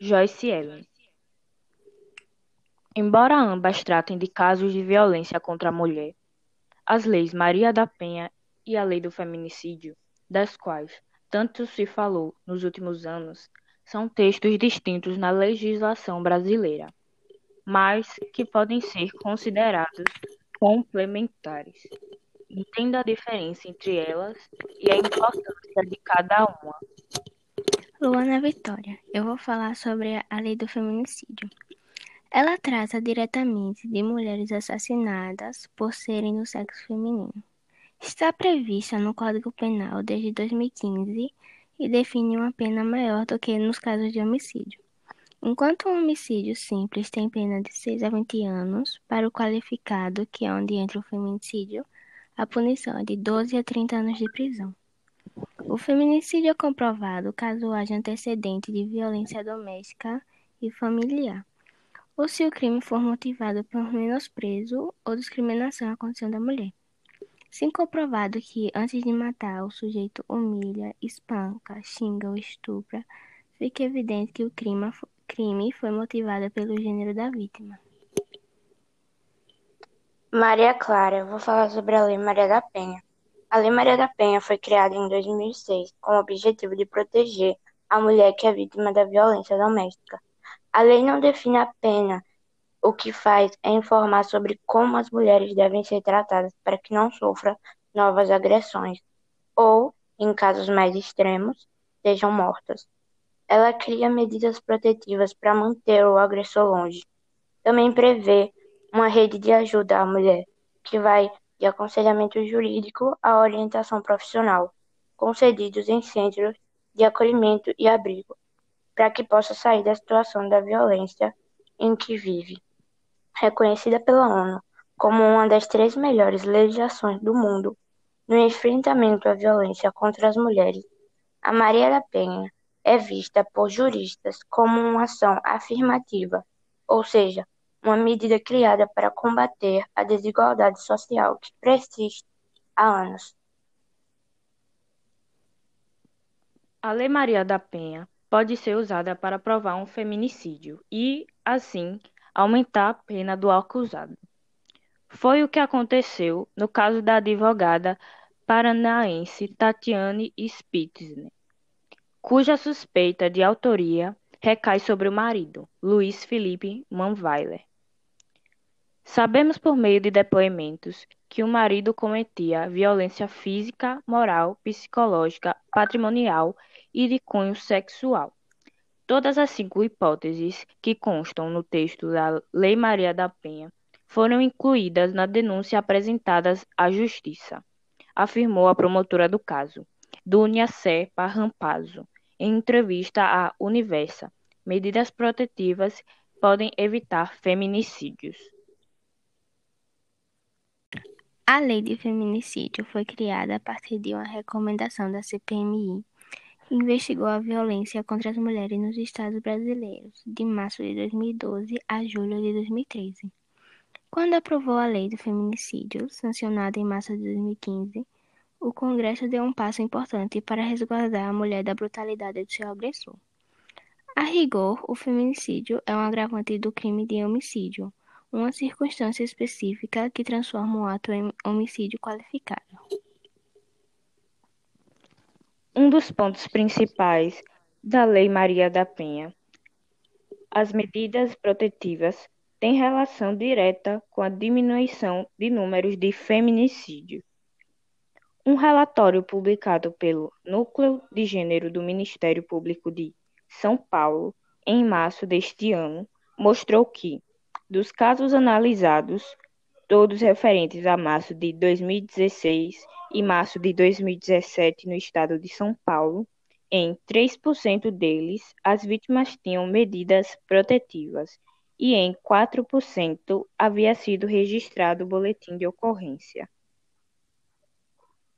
Joyce Ellen. Embora ambas tratem de casos de violência contra a mulher, as leis Maria da Penha e a Lei do Feminicídio, das quais tanto se falou nos últimos anos, são textos distintos na legislação brasileira, mas que podem ser considerados complementares. Entenda a diferença entre elas e a importância de cada uma. Luana Vitória, eu vou falar sobre a lei do feminicídio. Ela trata diretamente de mulheres assassinadas por serem do sexo feminino. Está prevista no Código Penal desde 2015 e define uma pena maior do que nos casos de homicídio. Enquanto um homicídio simples tem pena de 6 a 20 anos, para o qualificado, que é onde entra o feminicídio, a punição é de 12 a 30 anos de prisão. O feminicídio é comprovado caso haja antecedente de violência doméstica e familiar ou se o crime for motivado por menosprezo ou discriminação à condição da mulher. Se comprovado que, antes de matar, o sujeito humilha, espanca, xinga ou estupra, fica evidente que o crime foi motivado pelo gênero da vítima. Maria Clara, vou falar sobre a Lei Maria da Penha. A Lei Maria da Penha foi criada em 2006 com o objetivo de proteger a mulher que é vítima da violência doméstica. A lei não define a pena, o que faz é informar sobre como as mulheres devem ser tratadas para que não sofram novas agressões ou, em casos mais extremos, sejam mortas. Ela cria medidas protetivas para manter o agressor longe. Também prevê uma rede de ajuda à mulher, que vai de aconselhamento jurídico à orientação profissional, concedidos em centros de acolhimento e abrigo, para que possa sair da situação da violência em que vive. Reconhecida pela ONU como uma das três melhores legislações do mundo no enfrentamento à violência contra as mulheres, a Maria da Penha é vista por juristas como uma ação afirmativa, ou seja, uma medida criada para combater a desigualdade social que persiste há anos. A Lei Maria da Penha pode ser usada para provar um feminicídio e, assim, aumentar a pena do acusado. Foi o que aconteceu no caso da advogada paranaense Tatiane Spitzner, cuja suspeita de autoria recai sobre o marido, Luiz Felipe Manweiler. Sabemos por meio de depoimentos que o marido cometia violência física, moral, psicológica, patrimonial e de cunho sexual. Todas as cinco hipóteses que constam no texto da Lei Maria da Penha foram incluídas na denúncia apresentada à Justiça, afirmou a promotora do caso, Dunia Sé Parrampazzo, em entrevista à Universa. Medidas protetivas podem evitar feminicídios. A Lei de Feminicídio foi criada a partir de uma recomendação da CPMI investigou a violência contra as mulheres nos estados brasileiros, de março de 2012 a julho de 2013. Quando aprovou a Lei do Feminicídio, sancionada em março de 2015, o Congresso deu um passo importante para resguardar a mulher da brutalidade do seu agressor. A rigor, o feminicídio é um agravante do crime de homicídio, uma circunstância específica que transforma o ato em homicídio qualificado. Um dos pontos principais da Lei Maria da Penha, as medidas protetivas têm relação direta com a diminuição de números de feminicídio. Um relatório publicado pelo Núcleo de Gênero do Ministério Público de São Paulo, em março deste ano, mostrou que, dos casos analisados, todos referentes a março de 2016 e março de 2017 no estado de São Paulo, em 3% deles, as vítimas tinham medidas protetivas e em 4% havia sido registrado o boletim de ocorrência.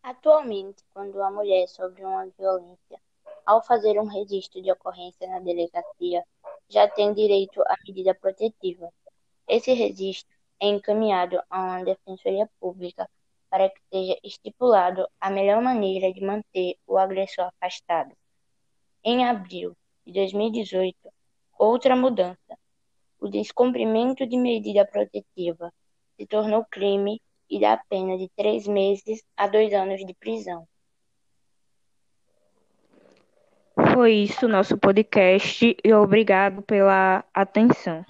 Atualmente, quando a mulher sofre uma violência, ao fazer um registro de ocorrência na delegacia, já tem direito à medida protetiva. Esse registro é encaminhado a uma defensoria pública para que seja estipulado a melhor maneira de manter o agressor afastado. Em abril de 2018, Outra mudança: o descumprimento de medida protetiva se tornou crime e dá pena de três meses a dois anos de prisão. Foi isso nosso podcast e obrigado pela atenção.